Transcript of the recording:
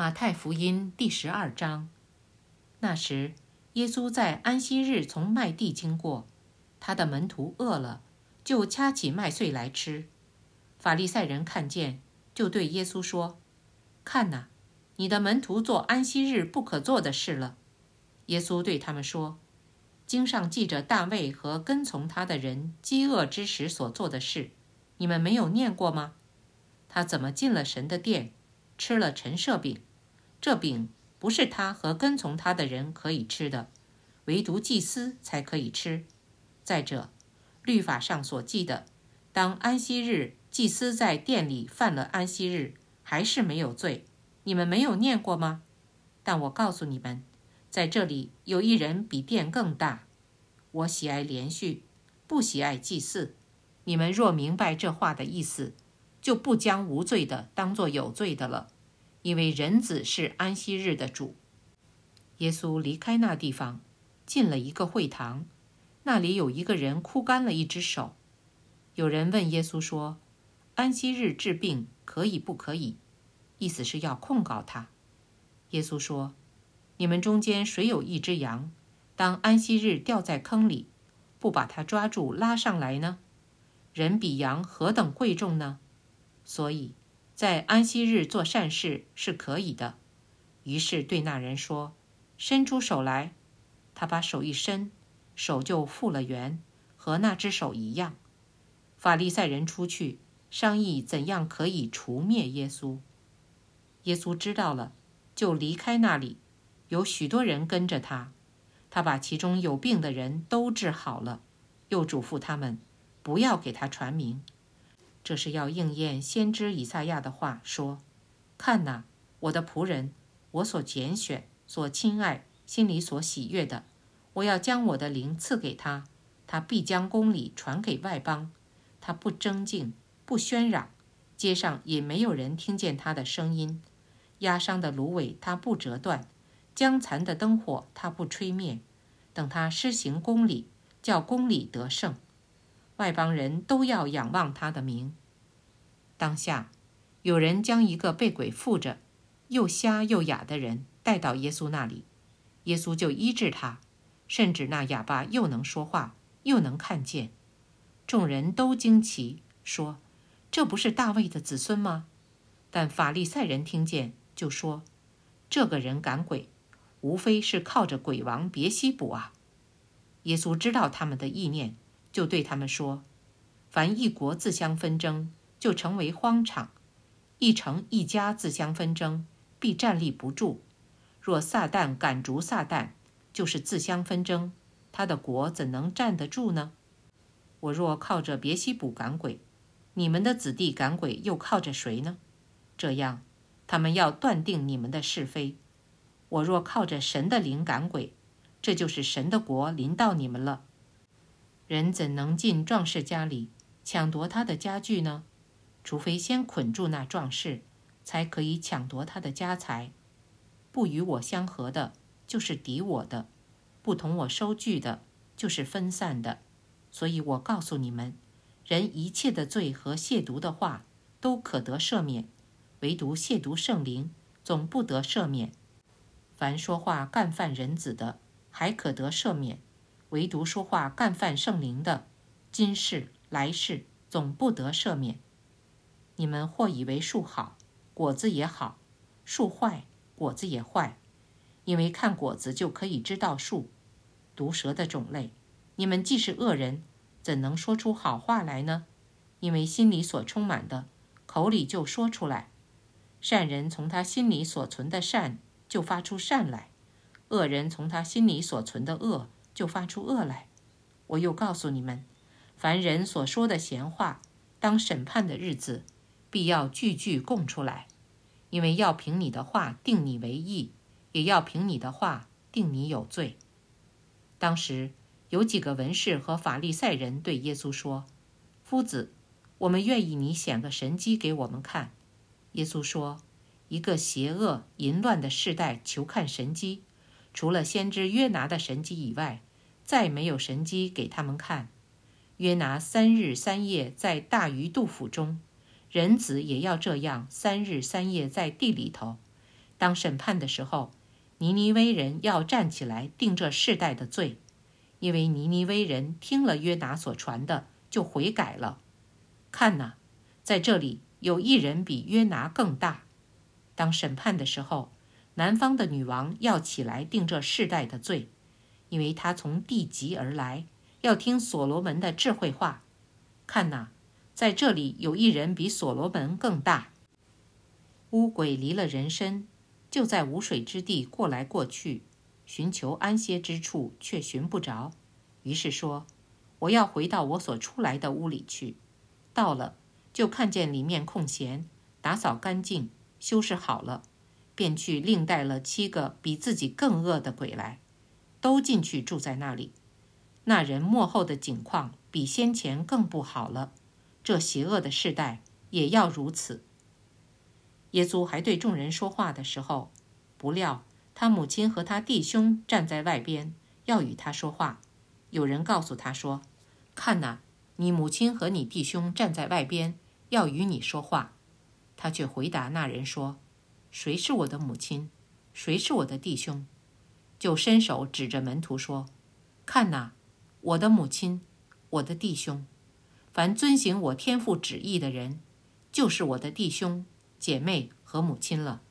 马太福音第十二章。那时，耶稣在安息日从麦地经过，他的门徒饿了，就掐起麦穗来吃。法利赛人看见，就对耶稣说：“看哪，你的门徒做安息日不可做的事了。”耶稣对他们说：“经上记着大卫和跟从他的人饥饿之时所做的事，你们没有念过吗？他怎么进了神的殿，吃了陈设饼？这饼不是他和跟从他的人可以吃的，唯独祭司才可以吃。再者，律法上所记的，当安息日。”祭司在店里犯了安息日，还是没有罪，你们没有念过吗？但我告诉你们，在这里有一人比殿更大。我喜爱连续，不喜爱祭祀。你们若明白这话的意思，就不将无罪的当作有罪的了，因为人子是安息日的主。耶稣离开那地方，进了一个会堂，那里有一个人哭干了一只手。有人问耶稣说。安息日治病可以不可以？意思是要控告他。耶稣说：“你们中间谁有一只羊，当安息日掉在坑里，不把它抓住拉上来呢？人比羊何等贵重呢？所以，在安息日做善事是可以的。”于是对那人说：“伸出手来。”他把手一伸，手就复了原，和那只手一样。法利赛人出去。商议怎样可以除灭耶稣。耶稣知道了，就离开那里，有许多人跟着他。他把其中有病的人都治好了，又嘱咐他们不要给他传名。这是要应验先知以赛亚的话，说：“看哪，我的仆人，我所拣选、所亲爱、心里所喜悦的，我要将我的灵赐给他，他必将公理传给外邦，他不争竞。”不喧嚷，街上也没有人听见他的声音。压伤的芦苇他不折断，将残的灯火他不吹灭。等他施行公理，叫公理得胜，外邦人都要仰望他的名。当下，有人将一个被鬼附着、又瞎又哑的人带到耶稣那里，耶稣就医治他，甚至那哑巴又能说话，又能看见。众人都惊奇，说。这不是大卫的子孙吗？但法利赛人听见，就说：“这个人赶鬼，无非是靠着鬼王别西卜啊。”耶稣知道他们的意念，就对他们说：“凡一国自相纷争，就成为荒场；一城一家自相纷争，必站立不住。若撒旦赶逐撒旦，就是自相纷争，他的国怎能站得住呢？我若靠着别西卜赶鬼，”你们的子弟赶鬼又靠着谁呢？这样，他们要断定你们的是非。我若靠着神的灵赶鬼，这就是神的国临到你们了。人怎能进壮士家里抢夺他的家具呢？除非先捆住那壮士，才可以抢夺他的家财。不与我相合的，就是敌我的；不同我收据的，就是分散的。所以我告诉你们。人一切的罪和亵渎的话都可得赦免，唯独亵渎圣灵总不得赦免。凡说话干犯人子的，还可得赦免；唯独说话干犯圣灵的，今世来世总不得赦免。你们或以为树好，果子也好；树坏，果子也坏。因为看果子就可以知道树。毒蛇的种类，你们既是恶人。怎能说出好话来呢？因为心里所充满的，口里就说出来。善人从他心里所存的善，就发出善来；恶人从他心里所存的恶，就发出恶来。我又告诉你们，凡人所说的闲话，当审判的日子，必要句句供出来，因为要凭你的话定你为义，也要凭你的话定你有罪。当时。有几个文士和法利赛人对耶稣说：“夫子，我们愿意你显个神迹给我们看。”耶稣说：“一个邪恶淫乱的世代求看神迹，除了先知约拿的神迹以外，再没有神迹给他们看。约拿三日三夜在大鱼肚腹中，人子也要这样三日三夜在地里头。当审判的时候，尼尼微人要站起来定这世代的罪，因为尼尼微人听了约拿所传的，就悔改了。看呐，在这里有一人比约拿更大。当审判的时候，南方的女王要起来定这世代的罪，因为她从地极而来，要听所罗门的智慧话。看呐，在这里有一人比所罗门更大。乌鬼离了人身，就在无水之地过来过去，寻求安歇之处，却寻不着。于是说：“我要回到我所出来的屋里去。”到了，就看见里面空闲，打扫干净，修饰好了，便去另带了七个比自己更恶的鬼来，都进去住在那里。那人幕后的景况比先前更不好了。这邪恶的世代也要如此。耶稣还对众人说话的时候，不料他母亲和他弟兄站在外边，要与他说话。有人告诉他说：“看哪，你母亲和你弟兄站在外边，要与你说话。”他却回答那人说：“谁是我的母亲？谁是我的弟兄？”就伸手指着门徒说：“看哪，我的母亲，我的弟兄。凡遵行我天父旨意的人，就是我的弟兄。”姐妹和母亲了。